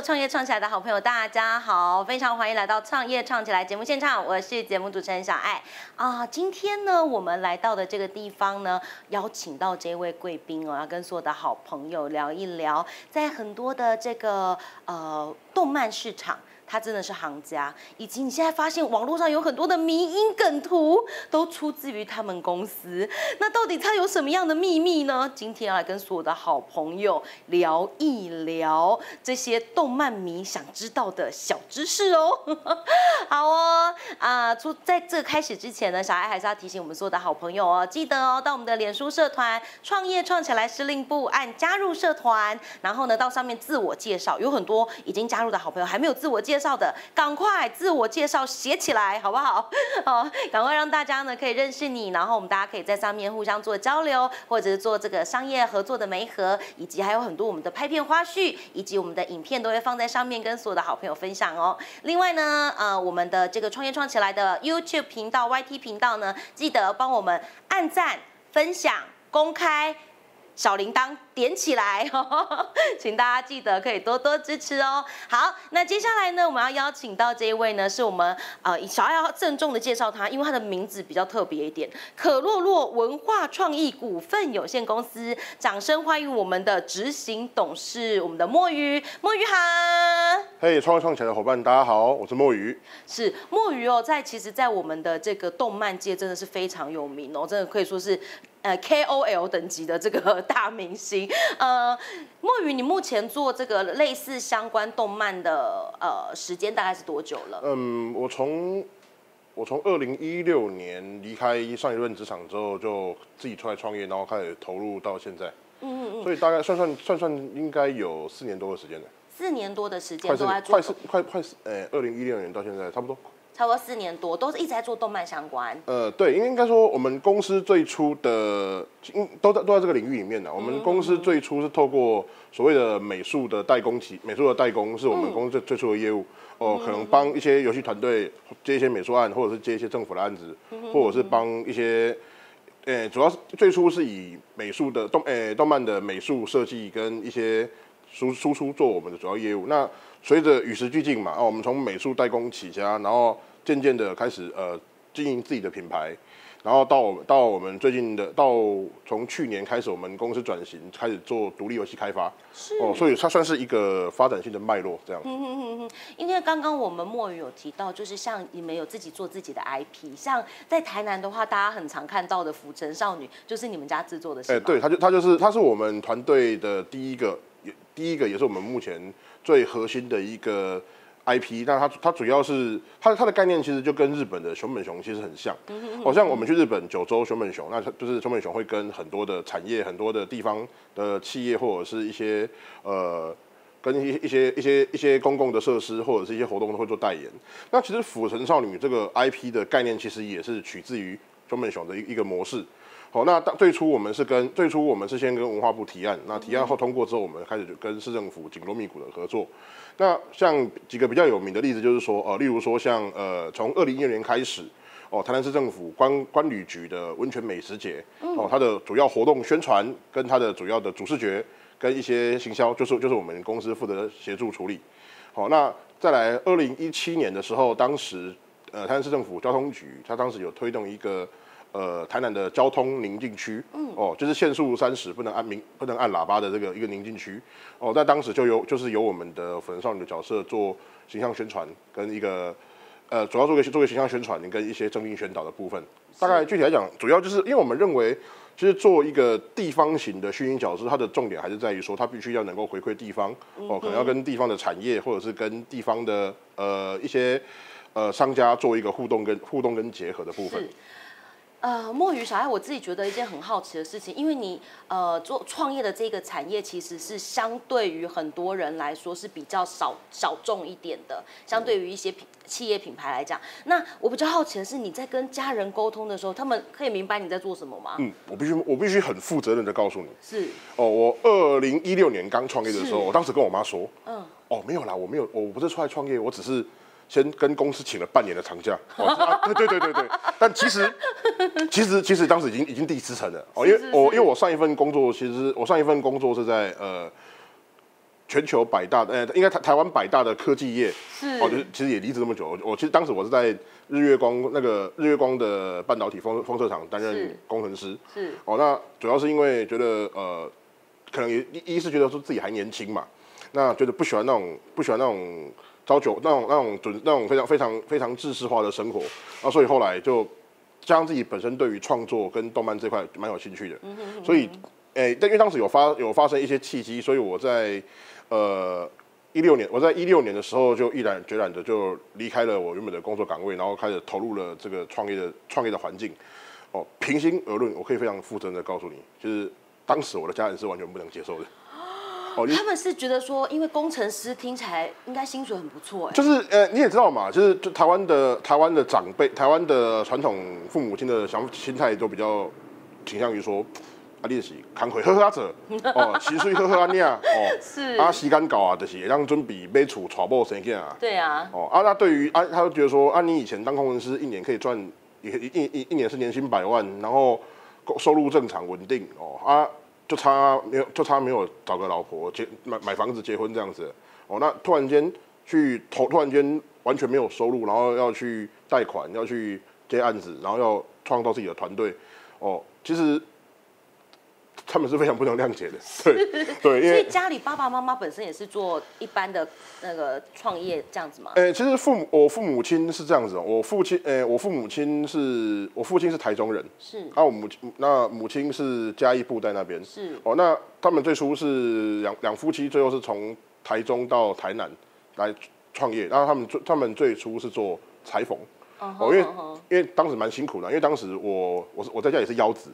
创业创起来的好朋友，大家好，非常欢迎来到创业创起来节目现场，我是节目主持人小爱啊。今天呢，我们来到的这个地方呢，邀请到这位贵宾哦，要跟所有的好朋友聊一聊，在很多的这个呃动漫市场。他真的是行家，以及你现在发现网络上有很多的迷因梗图都出自于他们公司。那到底他有什么样的秘密呢？今天要来跟所有的好朋友聊一聊这些动漫迷想知道的小知识哦。好哦，啊，出在这开始之前呢，小爱还是要提醒我们所有的好朋友哦，记得哦，到我们的脸书社团“创业创起来司令部”按加入社团，然后呢，到上面自我介绍，有很多已经加入的好朋友还没有自我介。介绍的，赶快自我介绍写起来，好不好？好，赶快让大家呢可以认识你，然后我们大家可以在上面互相做交流，或者是做这个商业合作的媒合，以及还有很多我们的拍片花絮，以及我们的影片都会放在上面跟所有的好朋友分享哦。另外呢，呃，我们的这个创业创起来的 YouTube 频道、YT 频道呢，记得帮我们按赞、分享、公开。小铃铛点起来，请大家记得可以多多支持哦。好，那接下来呢，我们要邀请到这一位呢，是我们呃小爱要郑重的介绍他，因为他的名字比较特别一点，可洛洛文化创意股份有限公司，掌声欢迎我们的执行董事，我们的墨鱼，墨鱼好。嘿，创创起来的伙伴，大家好，我是墨鱼。是墨鱼哦，在其实，在我们的这个动漫界真的是非常有名哦，真的可以说是。呃，KOL 等级的这个大明星，呃，墨鱼，你目前做这个类似相关动漫的呃时间大概是多久了？嗯，我从我从二零一六年离开上一任职场之后，就自己出来创业，然后开始投入到现在。嗯嗯嗯。所以大概算算算算，应该有四年多的时间了。四年多的时间都在做，快四快快四，呃，二零一六年到现在差不多。差不多四年多，都是一直在做动漫相关。呃，对，应该说我们公司最初的，嗯，都在都在这个领域里面的。我们公司最初是透过所谓的美术的代工企，美术的代工是我们公司最最初的业务。哦，可能帮一些游戏团队接一些美术案，或者是接一些政府的案子，或者是帮一些，呃，主要是最初是以美术的动，呃，动漫的美术设计跟一些输输出做我们的主要业务。那随着与时俱进嘛，哦，我们从美术代工起家，然后渐渐的开始呃经营自己的品牌，然后到到我们最近的到从去年开始，我们公司转型开始做独立游戏开发，哦，所以它算是一个发展性的脉络这样。嗯哼哼哼，因为刚刚我们墨鱼有提到，就是像你们有自己做自己的 IP，像在台南的话，大家很常看到的《浮城少女》就是你们家制作的，哎，对，他就他就是他是我们团队的第一个，也第一个也是我们目前最核心的一个。IP，那它它主要是它它的概念其实就跟日本的熊本熊其实很像，好像我们去日本九州熊本熊，那就是熊本熊会跟很多的产业、很多的地方的企业或者是一些呃跟一一些一些一些公共的设施或者是一些活动都会做代言。那其实府城少女这个 IP 的概念其实也是取自于熊本熊的一一个模式。好，那当最初我们是跟最初我们是先跟文化部提案，那提案后通过之后，我们开始就跟市政府紧锣密鼓的合作。那像几个比较有名的例子，就是说，呃，例如说像呃，从二零一六年开始，哦，台南市政府关关旅局的温泉美食节，哦，它的主要活动宣传跟它的主要的主视觉跟一些行销，就是就是我们公司负责协助处理。好，那再来二零一七年的时候，当时呃，台南市政府交通局，它当时有推动一个。呃，台南的交通宁静区，嗯，哦，就是限速三十，不能按鸣，不能按喇叭的这个一个宁静区，哦，在当时就有，就是由我们的粉少女的角色做形象宣传，跟一个，呃，主要做个做个形象宣传，跟一些正面宣导的部分。大概具体来讲，主要就是因为我们认为，其实做一个地方型的虚拟角色，它的重点还是在于说，它必须要能够回馈地方，哦，可能要跟地方的产业，或者是跟地方的呃一些呃商家做一个互动跟互动跟结合的部分。呃，墨鱼小爱，我自己觉得一件很好奇的事情，因为你呃做创业的这个产业，其实是相对于很多人来说是比较少小众一点的，相对于一些品企业品牌来讲。那我比较好奇的是，你在跟家人沟通的时候，他们可以明白你在做什么吗？嗯，我必须我必须很负责任的告诉你，是哦，我二零一六年刚创业的时候，我当时跟我妈说，嗯，哦，没有啦，我没有，我不是出来创业，我只是。先跟公司请了半年的长假，对对对对对，但其实其实其实当时已经已经第七层了。哦，因为我因为我上一份工作其实我上一份工作是在呃全球百大的，呃，应该台台湾百大的科技业，是。哦，就是其实也离职那么久。我我其实当时我是在日月光那个日月光的半导体封封测厂担任工程师。是。哦，那主要是因为觉得呃，可能也一一是觉得说自己还年轻嘛，那觉得不喜欢那种不喜欢那种朝九那种那种准那种非常非常非常制式化的生活，啊所以后来就加上自己本身对于创作跟动漫这块蛮有兴趣的，所以诶，但因为当时有发有发生一些契机，所以我在呃。一六年，我在一六年的时候就毅然决然的就离开了我原本的工作岗位，然后开始投入了这个创业的创业的环境。哦，平心而论，我可以非常负责任的告诉你，就是当时我的家人是完全不能接受的。哦，你他们是觉得说，因为工程师听起来应该薪水很不错哎，就是呃，你也知道嘛，就是就台湾的台湾的长辈，台湾的传统父母亲的想心态都比较倾向于说，啊，你就是工课好好做，哦，薪水好好安呀，哦，是。啊，时间到啊，就是会让准备买厝、娶某、生囝啊。对啊，哦啊，那对于啊，他就觉得说啊，你以前当工程师一年可以赚一一一一一年是年薪百万，然后收入正常稳定。哦啊，就差没有就差没有找个老婆结买买房子结婚这样子。哦，那突然间去投，突然间完全没有收入，然后要去贷款，要去接案子，然后要创造自己的团队。哦，其实他们是非常不能谅解的，对对，因为所以家里爸爸妈妈本身也是做一般的那个创业这样子嘛？呃、其实父母我父母亲是这样子哦，我父亲，呃、我父母亲是我父亲是台中人，是。啊，我母亲那母亲是嘉义布袋那边，是。哦，那他们最初是两两夫妻，最后是从台中到台南来创业，然后他们最他们最初是做裁缝，嗯哦，因为因为当时蛮辛苦的，因为当时我我是我在家也是腰子，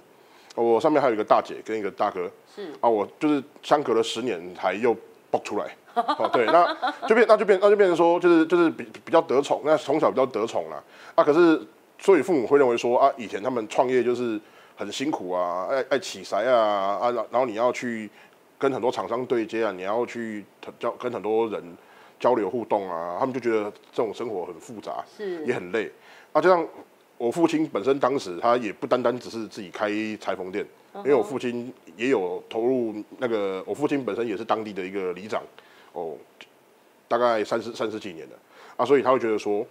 我上面还有一个大姐跟一个大哥，是啊，我就是相隔了十年才又爆出来。哦，对，那就变，那就变，那就变成说，就是就是比比较得宠，那从小比较得宠啦。啊，可是所以父母会认为说啊，以前他们创业就是很辛苦啊，爱爱起筛啊啊，然然后你要去跟很多厂商对接啊，你要去交跟很多人交流互动啊，他们就觉得这种生活很复杂，是也很累。啊，就像我父亲本身当时他也不单单只是自己开裁缝店，因为我父亲也有投入那个，我父亲本身也是当地的一个里长，哦，大概三十三十几年了。啊，所以他会觉得说，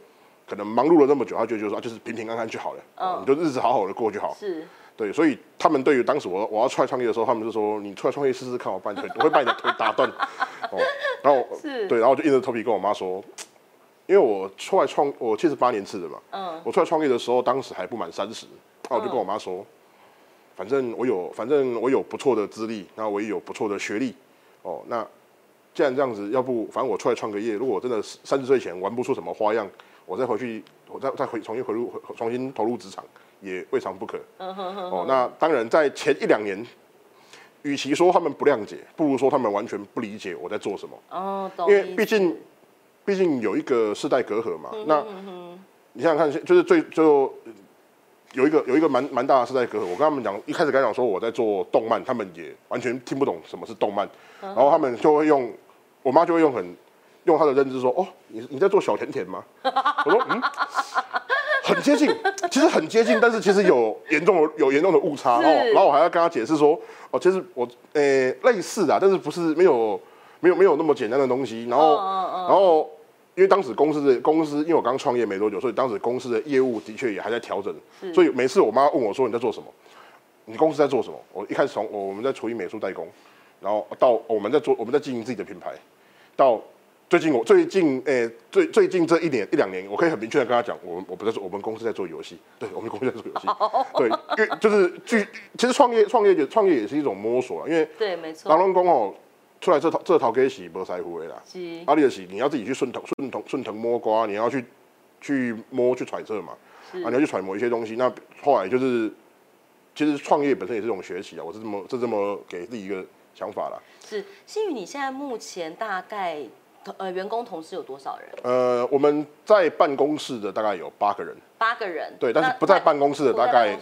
可能忙碌了那么久，他就觉得说、啊、就是平平安安就好了，哦。你就日子好好的过就好。是。对，所以他们对于当时我我要出来创业的时候，他们就说你出来创业试试看，我把你腿，我会把你的腿打断。哦，然后 是。对，然后我就硬着头皮跟我妈说，因为我出来创，我七十八年次的嘛，嗯我出来创业的时候，当时还不满三十，那我就跟我妈说，反正我有，反正我有不错的资历，然后我也有不错的学历，哦，那既然这样子，要不反正我出来创个业，如果我真的三十岁前玩不出什么花样，我再回去，我再再回重新回入重新投入职场，也未尝不可。哦，那当然在前一两年，与其说他们不谅解，不如说他们完全不理解我在做什么。哦，因为毕竟毕竟有一个世代隔阂嘛。嗯那你想想看，就是最就有一个有一个蛮蛮大的世代隔阂。我跟他们讲，一开始跟他讲说我在做动漫，他们也完全听不懂什么是动漫，嗯然后他们就会用，我妈就会用很用她的认知说，哦，你你在做小甜甜吗？我说嗯。很接近，其实很接近，但是其实有严重的有严重的误差，然后是然后我还要跟他解释说，哦，其实我呃、类似的，但是不是没有没有没有那么简单的东西，然后、然后因为当时公司的公司，因为我刚创业没多久，所以当时公司的业务的确也还在调整，所以每次我妈问我说你在做什么，你公司在做什么，我一开始从我们在处理美术代工，然后到我们在做我们在经营自己的品牌，到最近我最近诶、最最近这一年一两年，我可以很明确的跟他讲，我们我不在做，我们公司在做游戏，对我们公司在做游戏，对，因为就是据其实创业创业创业也是一种摸索啊，因为对，没错。人，拢讲哦，出来这套这套给是无师傅的啦，是阿里的是你要自己去顺藤顺藤顺藤摸瓜，你要去去摸去揣测嘛，啊，你要去揣摩一些东西。那后来就是，其实创业本身也是一种学习啊，我是这么是这么给自己一个想法啦。是。新宇，你现在目前大概呃员工同事有多少人？呃，我们在办公室的大概有八个人，八个人。对，但是不在办公室的大概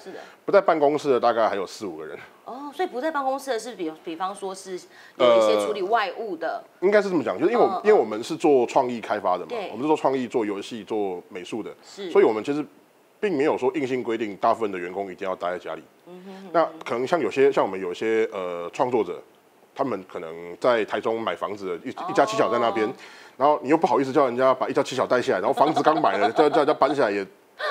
不在办公室的大概还有四五个人，哦，所以不在办公室的是比比方说是有一些处理外务的，应该是这么讲，就是因为我们、嗯嗯因为我们是做创意开发的嘛，我们是做创意、做游戏、做美术的，是，所以我们其实并没有说硬性规定大部分的员工一定要待在家里。嗯哼那可能像有些像我们有些呃创作者，他他们可能在台中买房子的，一一家七小在那边，然后你又不好意思叫人家把一家七小带下来，然后房子刚买了，叫叫人家搬下来也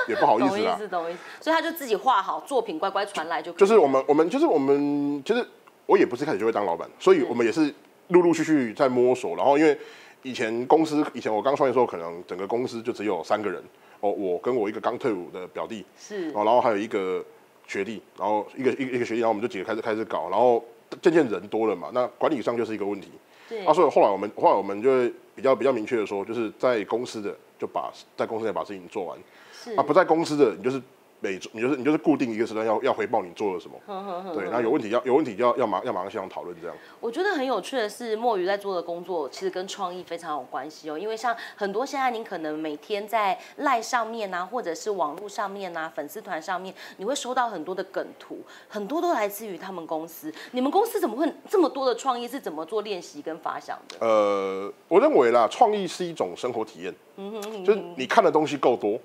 也不好意思啦。懂意思，懂意思。所以他就自己画好作品，乖乖传来就可以就是我们我们就是我们就是我也不是开始就会当老板，所以我们也是陆陆续续在摸索。然后因为以前公司以前我刚创业的时候，可能整个公司就只有三个人哦，我跟我一个刚退伍的表弟，是哦，然后还有一个学弟，然后一个一个一个学弟，然后我们就几个开始开始搞，然后渐渐人多了嘛，那管理上就是一个问题。对啊，所以后来我们后来我们就会比较比较明确的说，就是在公司的就把在公司内把事情做完，是。啊，不在公司的你就是每周你就是你就是固定一个时段要要回报你做了什么，对，那有问题要有问题就要要马要马上现场讨论这样。我觉得很有趣的是，墨鱼在做的工作其实跟创意非常有关系哦。因为像很多现在您可能每天在赖上面啊，或者是网络上面啊，粉丝团上面，你会收到很多的梗图，很多都来自于他们公司。你们公司怎么会这么多的创意？是怎么做练习跟发想的？呃，我认为啦，创意是一种生活体验，嗯哼就是你看的东西够多，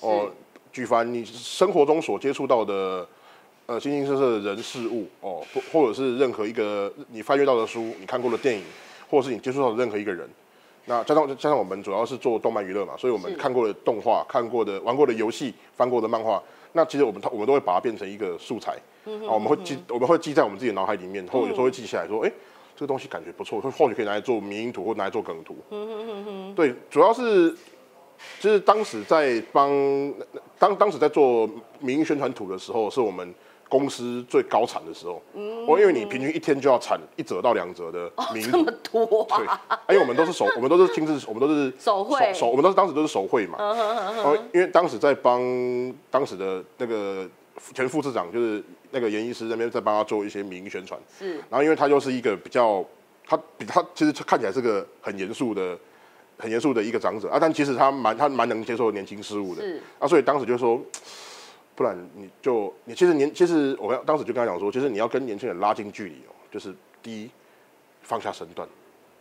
哦、举凡你生活中所接触到的，呃，形形色色的人事物，哦，或或者是任何一个你翻阅到的书，你看过的电影，或者是你接触到的任何一个人，那加上加上我们主要是做动漫娱乐嘛，所以我们看过的动画、看过的、玩过的游戏、翻过的漫画，那其实我们我们都会把它变成一个素材，啊，我们会记我们会记在我们自己的脑海里面，或者有时候会记起来说，哎、这个东西感觉不错，或或许可以拿来做迷因图，或拿来做梗图。对，主要是就是当时在帮当当时在做民营宣传图的时候，是我们公司最高产的时候。嗯，我因为你平均一天就要产一折到两折的民营图这么，多对啊！，因为我们都是手，我们都是亲自，我们都是手绘手，我们都是当时都是手绘嘛。然后因为当时在帮当时的那个前副市长，就是那个严医师那边在帮他做一些民营宣传。是然后因为他又是一个比较，他比他其实看起来是个很严肃的、很严肃的一个长者啊，但其实他蛮他蛮能接受年轻事物的啊，所以当时就说，不然你就你其实年其实我当时就跟他讲说，其实你要跟年轻人拉近距离哦，就是第一放下身段，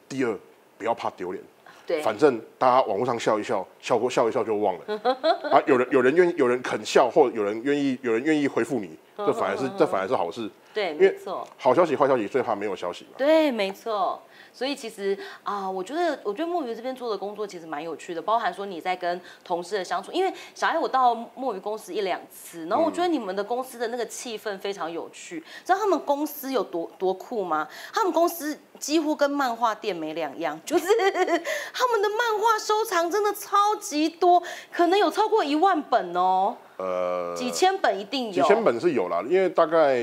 第二不要怕丢脸。对，反正大家网络上笑一笑，笑过笑一笑就忘了。啊，有人有人愿意有人肯笑，或有人愿意有人愿意回复你，这反而是这反而是好事。对，没错。好消息坏消息最怕没有消息嘛。对，没错。所以其实啊、我觉得，我觉得墨鱼这边做的工作其实蛮有趣的，包含说你在跟同事的相处。因为小艾我到墨鱼公司一两次，然后我觉得你们的公司的那个气氛非常有趣。知道他们公司有多多酷吗？他们公司几乎跟漫画店没两样，就是 他们的漫画收藏真的超级多，可能有超过一万本哦，呃，几千本一定有。几千本是有啦，因为大概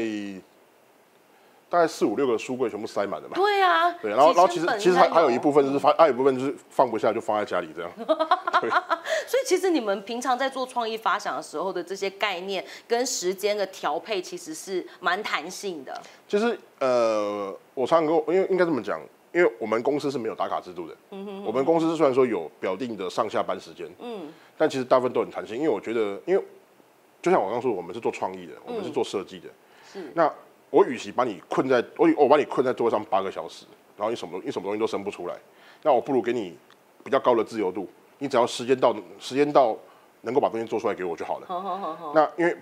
大概四五六个书柜全部塞满了嘛。对啊，对，然后然后其实其实还还有一部分就是放，还有一部分就是放不下就放在家里这样。所以其实你们平常在做创意发想的时候的这些概念跟时间的调配，其实是蛮弹性的。其实呃，我常常跟我，因为应该这么讲，因为我们公司是没有打卡制度的。嗯哼我们公司虽然说有表定的上下班时间，嗯，但其实大部分都很弹性，因为我觉得，因为就像我刚刚说，我们是做创意的，我们是做设计的。是那我与其把你困在我我把你困在座位上八个小时，然后你什么你什么东西都生不出来，那我不如给你比较高的自由度，你只要时间到时间到能够把东西做出来给我就好了。好好好好，那因为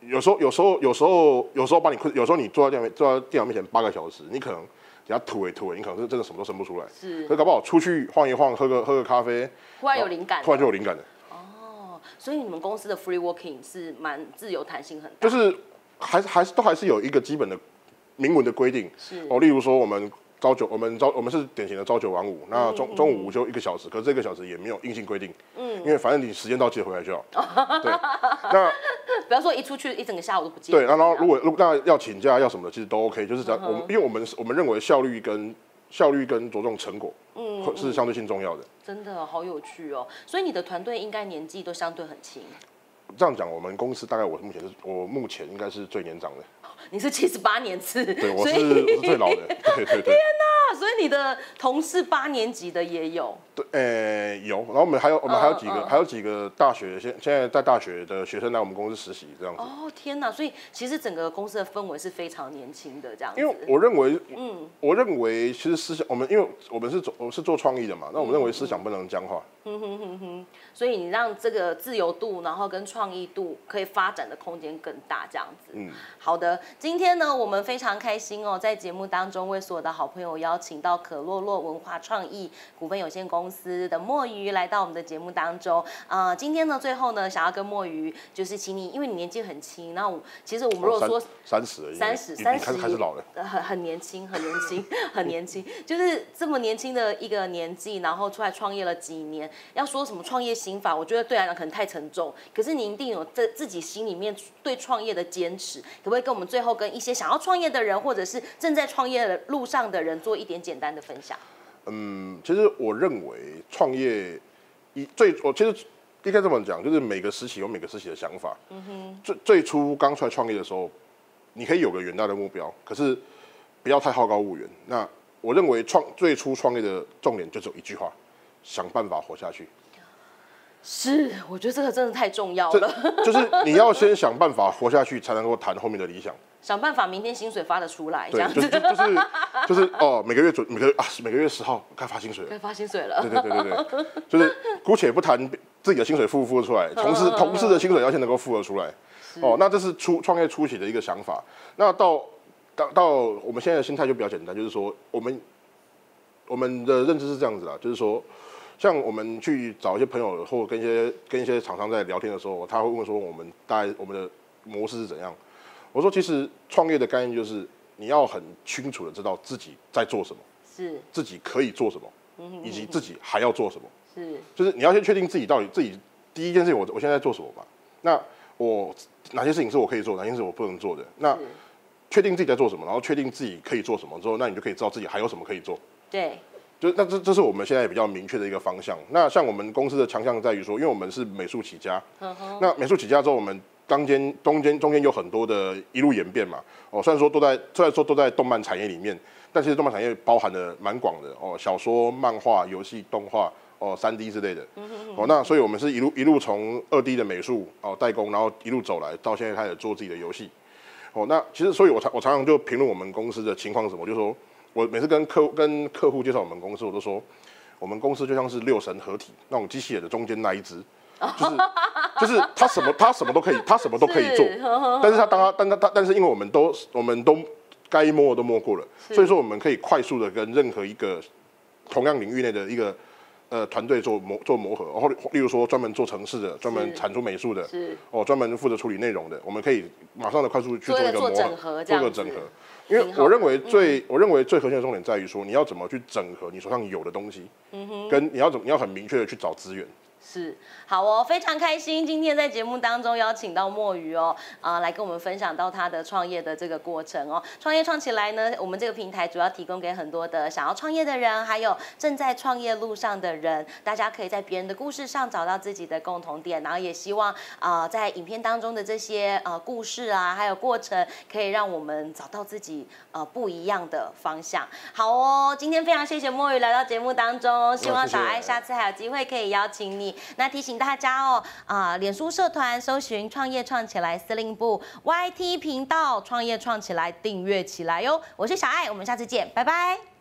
有时候有时候有时候有时候把你困，有时候你坐在电脑面坐在电脑面前八个小时，你可能人家吐一吐，你可能是真的什么都生不出来。是可搞不好出去晃一晃，喝个喝个咖啡，突然有灵感，突然就有灵感了。哦。所以你们公司的 free working 是蛮自由弹性很大，就是还是还是都还是有一个基本的明文的规定是哦，例如说我们朝九，我们朝我们是典型的朝九晚五，那中中午午休一个小时，可是这个小时也没有硬性规定，嗯，因为反正你时间到记得回来就好。对，那不要说一出去一整个下午都不见。对，那然后如果如果那要请假要什么的，其实都 OK，就是只要我们因为我们我们认为效率跟效率跟着重成果，嗯，是相对性重要的。真的好有趣哦。所以你的团队应该年纪都相对很轻。这样讲，我们公司大概我目前是我目前应该是最年长的，你是七十八年次，对，我是我是最老的，对对对。啊，所以你的同事八年级的也有。对，呃、有，然后我们还有我们还有几个、嗯嗯还有几个大学现现在在大学的学生来我们公司实习这样子，哦天哪！所以其实整个公司的氛围是非常年轻的这样子。因为我认为，嗯我认为其实思想我们因为我们是做我们是做创意的嘛，那我们认为思想不能僵化，哼哼哼哼，所以你让这个自由度，然后跟创意度可以发展的空间更大，这样子。嗯，好的，今天呢，我们非常开心哦，在节目当中为所有的好朋友邀请到可洛洛文化创意股份有限公司的墨鱼来到我们的节目当中。啊，今天呢，最后呢，想要跟墨鱼就是请你，因为你年纪很轻，那我其实我们如果说三十，三十，三十开始老人，很很年轻，很年轻，很年轻，就是这么年轻的一个年纪，然后出来创业了几年。要说什么创业心法，我觉得对来讲可能太沉重。可是你一定有在自己心里面对创业的坚持，可不可以跟我们最后跟一些想要创业的人，或者是正在创业的路上的人做一点简单的分享？嗯，其实我认为创业一最我其实应该这么讲，就是每个时期有每个时期的想法。嗯哼，最最初刚出来创业的时候，你可以有个远大的目标，可是不要太好高骛远。那我认为创最初创业的重点就只有一句话。想办法活下去，是，我觉得这个真的太重要了。就是你要先想办法活下去，才能够谈后面的理想。想办法明天薪水发得出来，这样子。就是就是就是哦，每个月准每个啊每个月十号该发薪水了，该发薪水了。对对对对对，就是姑且不谈自己的薪水付不付得出来，同事同事的薪水要先能够付得出来。哦，那这是初创业初期的一个想法。那到到到我们现在的心态就比较简单，就是说我们我们的认知是这样子啦，就是说。像我们去找一些朋友，或跟一些跟一些厂商在聊天的时候，他会问说我们大概我们的模式是怎样？我说其实创业的概念就是你要很清楚的知道自己在做什么，是自己可以做什么，以及自己还要做什么，是就是你要先确定自己到底自己第一件事情我我现在做什么吧？那我哪些事情是我可以做，哪些事情我不能做的？那确定自己在做什么，然后确定自己可以做什么之后，那你就可以知道自己还有什么可以做。对。就那这这是我们现在比较明确的一个方向。那像我们公司的强项在于说，因为我们是美术起家，那美术起家之后，我们当间中间中间有很多的一路演变嘛。哦，虽然说都在虽然说都在动漫产业里面，但其实动漫产业包含的蛮广的哦，小说、漫画、游戏、动画哦、三 D 之类的。哦，那所以我们是一路一路从二 D 的美术哦代工，然后一路走来到现在开始做自己的游戏。哦，那其实所以我常我常常就评论我们公司的情况是什么，就说。我每次跟客跟客户介绍我们公司，我都说我们公司就像是六神合体那种机器人的中间那一只，就是 就是他什么他什么都可以，他什么都可以做，但是他当他但他他但是因为我们都我们都该摸的都摸过了，所以说我们可以快速的跟任何一个同样领域内的一个。呃，团队做磨做磨合，然后例如说专门做城市的，专门产出美术的，是。哦，专门负责处理内容的，我们可以马上的快速去做一个磨合，做个整合。因为我认为最我认为最核心的重点在于说，你要怎么去整合你手上有的东西，嗯哼，跟你要怎么你要很明确的去找资源。是好哦，非常开心今天在节目当中邀请到墨鱼哦，啊，来跟我们分享到他的创业的这个过程哦。创业创起来呢，我们这个平台主要提供给很多的想要创业的人，还有正在创业路上的人，大家可以在别人的故事上找到自己的共同点，然后也希望啊，在影片当中的这些呃故事啊，还有过程，可以让我们找到自己呃不一样的方向。好哦，今天非常谢谢墨鱼来到节目当中，希望小爱下次还有机会可以邀请你。那提醒大家哦，啊，脸书社团搜寻“创业创起来”司令部 YT 频道“创业创起来”订阅起来哟。我是小艾，我们下次见，拜拜。